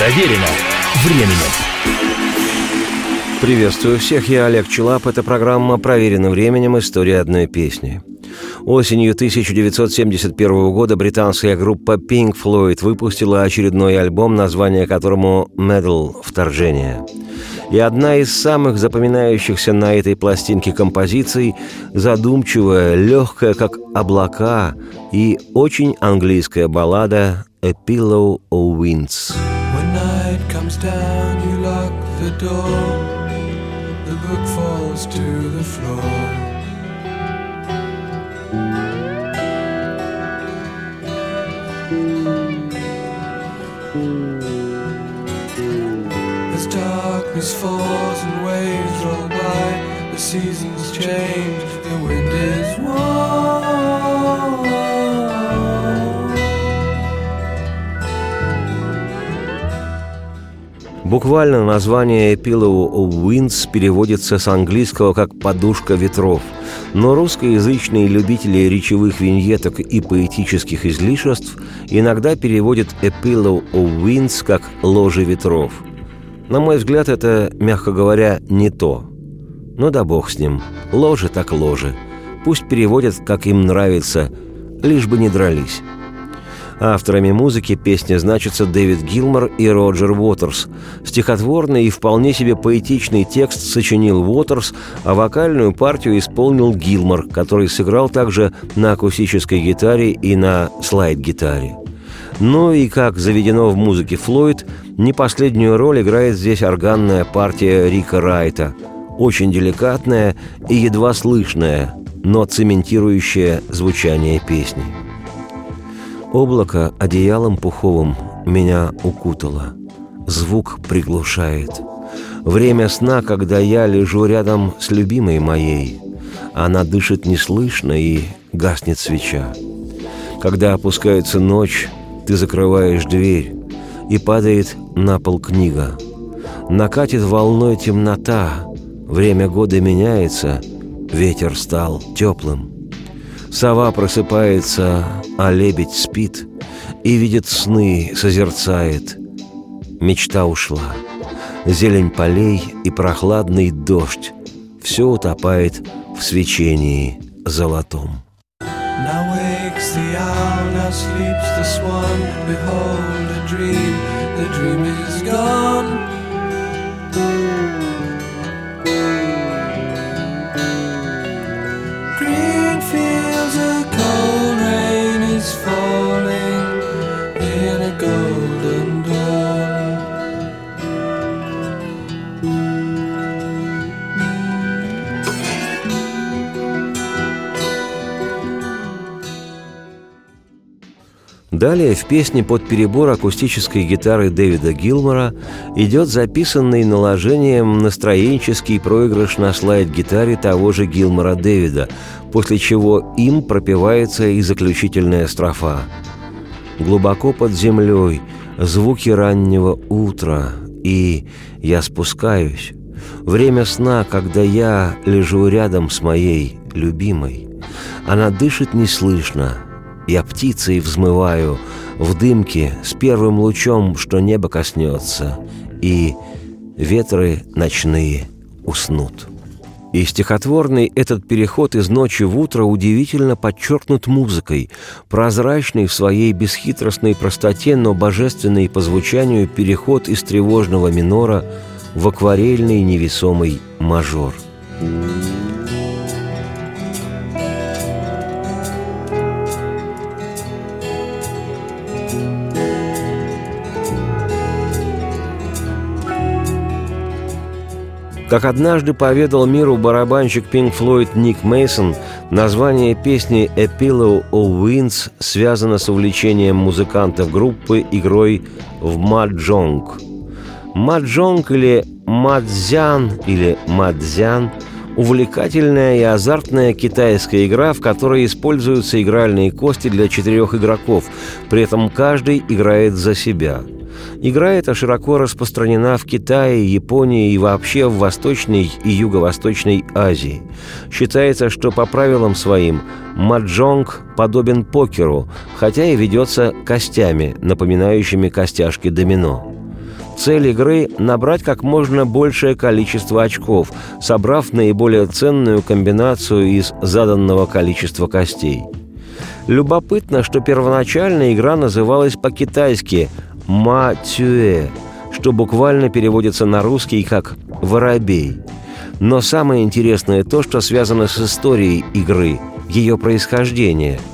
Проверено временем. Приветствую всех, я Олег Челап. Это программа «Проверено временем. История одной песни». Осенью 1971 года британская группа Pink Floyd выпустила очередной альбом, название которому «Medal. Вторжение». И одна из самых запоминающихся на этой пластинке композиций – задумчивая, легкая, как облака, и очень английская баллада «A Pillow of Winds». Comes down, you lock the door, the book falls to the floor. Darkness falls and waves roll by. The seasons change, the wind is warm. Буквально название Pillow of переводится с английского как «подушка ветров», но русскоязычные любители речевых виньеток и поэтических излишеств иногда переводят «A Pillow of Winds» как «ложе ветров». На мой взгляд, это, мягко говоря, не то. Ну да бог с ним. Ложе так ложе. Пусть переводят, как им нравится, лишь бы не дрались. Авторами музыки песни значатся Дэвид Гилмор и Роджер Уотерс. Стихотворный и вполне себе поэтичный текст сочинил Уотерс, а вокальную партию исполнил Гилмор, который сыграл также на акустической гитаре и на слайд-гитаре. Ну и, как заведено в музыке Флойд, не последнюю роль играет здесь органная партия Рика Райта. Очень деликатная и едва слышная, но цементирующая звучание песни. Облако одеялом пуховым меня укутало. Звук приглушает. Время сна, когда я лежу рядом с любимой моей. Она дышит неслышно и гаснет свеча. Когда опускается ночь, ты закрываешь дверь, и падает на пол книга. Накатит волной темнота, время года меняется, ветер стал теплым. Сова просыпается, а лебедь спит и видит сны, созерцает. Мечта ушла. Зелень полей и прохладный дождь. Все утопает в свечении золотом. Sleeps the swan. Behold a dream, the dream is gone. Далее в песне под перебор акустической гитары Дэвида Гилмора идет записанный наложением настроенческий проигрыш на слайд-гитаре того же Гилмора Дэвида, после чего им пропевается и заключительная строфа. «Глубоко под землей, звуки раннего утра, и я спускаюсь. Время сна, когда я лежу рядом с моей любимой. Она дышит неслышно, я птицей взмываю в дымке с первым лучом, что небо коснется, и ветры ночные уснут. И стихотворный этот переход из ночи в утро удивительно подчеркнут музыкой, прозрачный в своей бесхитростной простоте, но божественный по звучанию переход из тревожного минора в акварельный невесомый мажор. thank you Как однажды поведал миру барабанщик Pink Floyd Ник Мейсон, название песни «A Pillow of Winds» связано с увлечением музыкантов группы игрой в маджонг. Маджонг или мадзян или мадзян – увлекательная и азартная китайская игра, в которой используются игральные кости для четырех игроков, при этом каждый играет за себя – Игра эта широко распространена в Китае, Японии и вообще в Восточной и Юго-Восточной Азии. Считается, что по правилам своим маджонг подобен покеру, хотя и ведется костями, напоминающими костяшки домино. Цель игры – набрать как можно большее количество очков, собрав наиболее ценную комбинацию из заданного количества костей. Любопытно, что первоначально игра называлась по-китайски «ма цюэ», что буквально переводится на русский как «воробей». Но самое интересное то, что связано с историей игры, ее происхождение –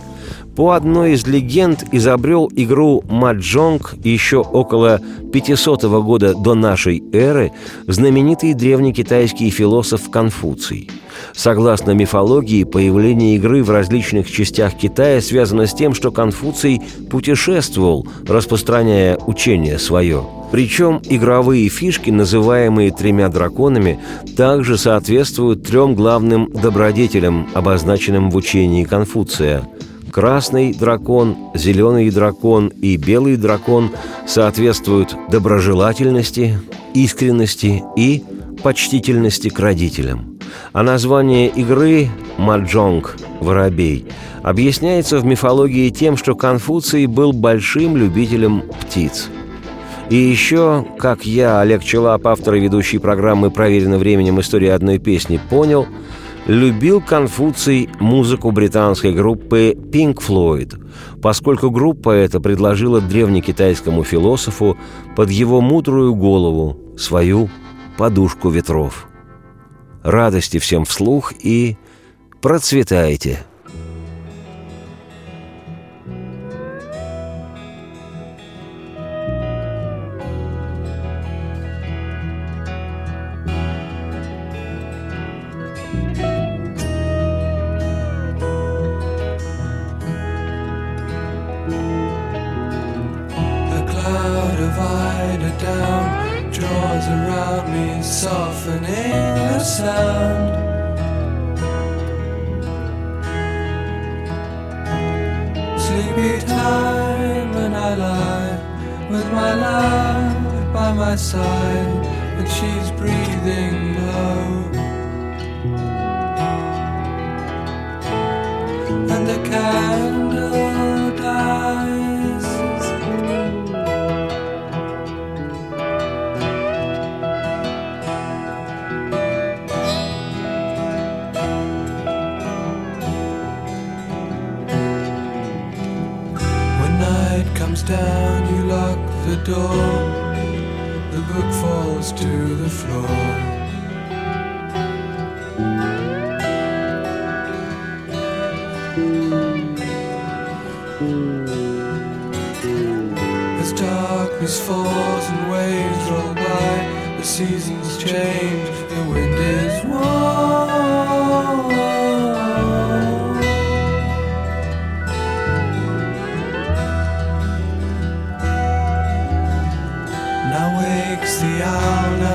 по одной из легенд изобрел игру маджонг еще около 500 года до нашей эры знаменитый древнекитайский философ Конфуций. Согласно мифологии, появление игры в различных частях Китая связано с тем, что Конфуций путешествовал, распространяя учение свое. Причем игровые фишки, называемые тремя драконами, также соответствуют трем главным добродетелям, обозначенным в учении Конфуция – Красный дракон, зеленый дракон и белый дракон соответствуют доброжелательности, искренности и почтительности к родителям. А название игры «Маджонг» – «Воробей» объясняется в мифологии тем, что Конфуций был большим любителем птиц. И еще, как я, Олег Челап, автор и ведущий программы «Проверено временем. История одной песни», понял – любил Конфуций музыку британской группы Pink Floyd, поскольку группа эта предложила древнекитайскому философу под его мудрую голову свою подушку ветров. Радости всем вслух и процветайте! sound. Sleepy time when I lie with my love by my side, and she's breathing low. And the candle.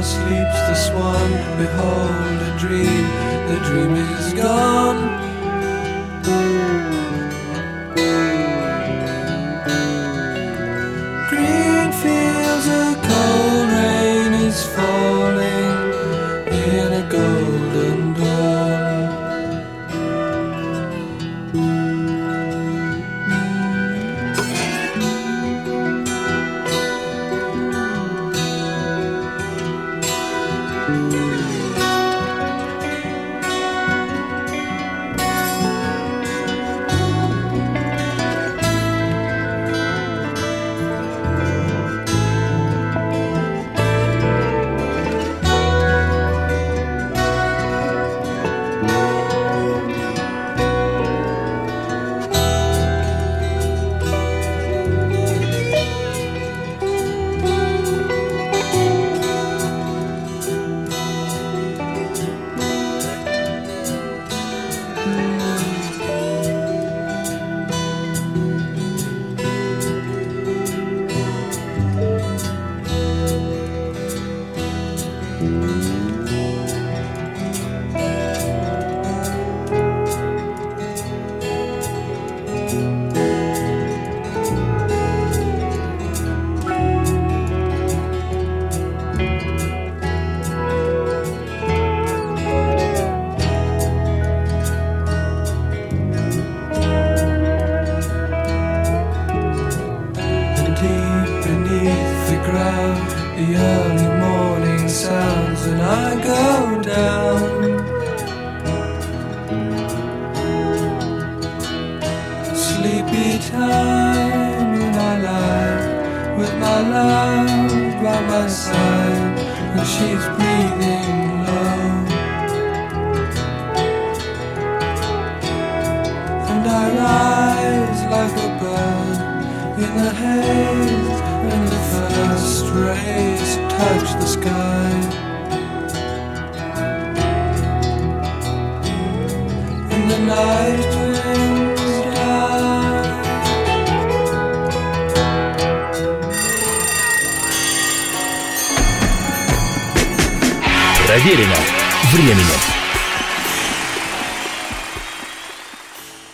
sleeps the swan. Behold, a dream, the dream is gone. deep beneath the ground, the earth. I go down. Sleepy time in my life with my love by my side and she's breathing low. And I rise like a bird in the haze when the first rays touch the sky. Проверено временем.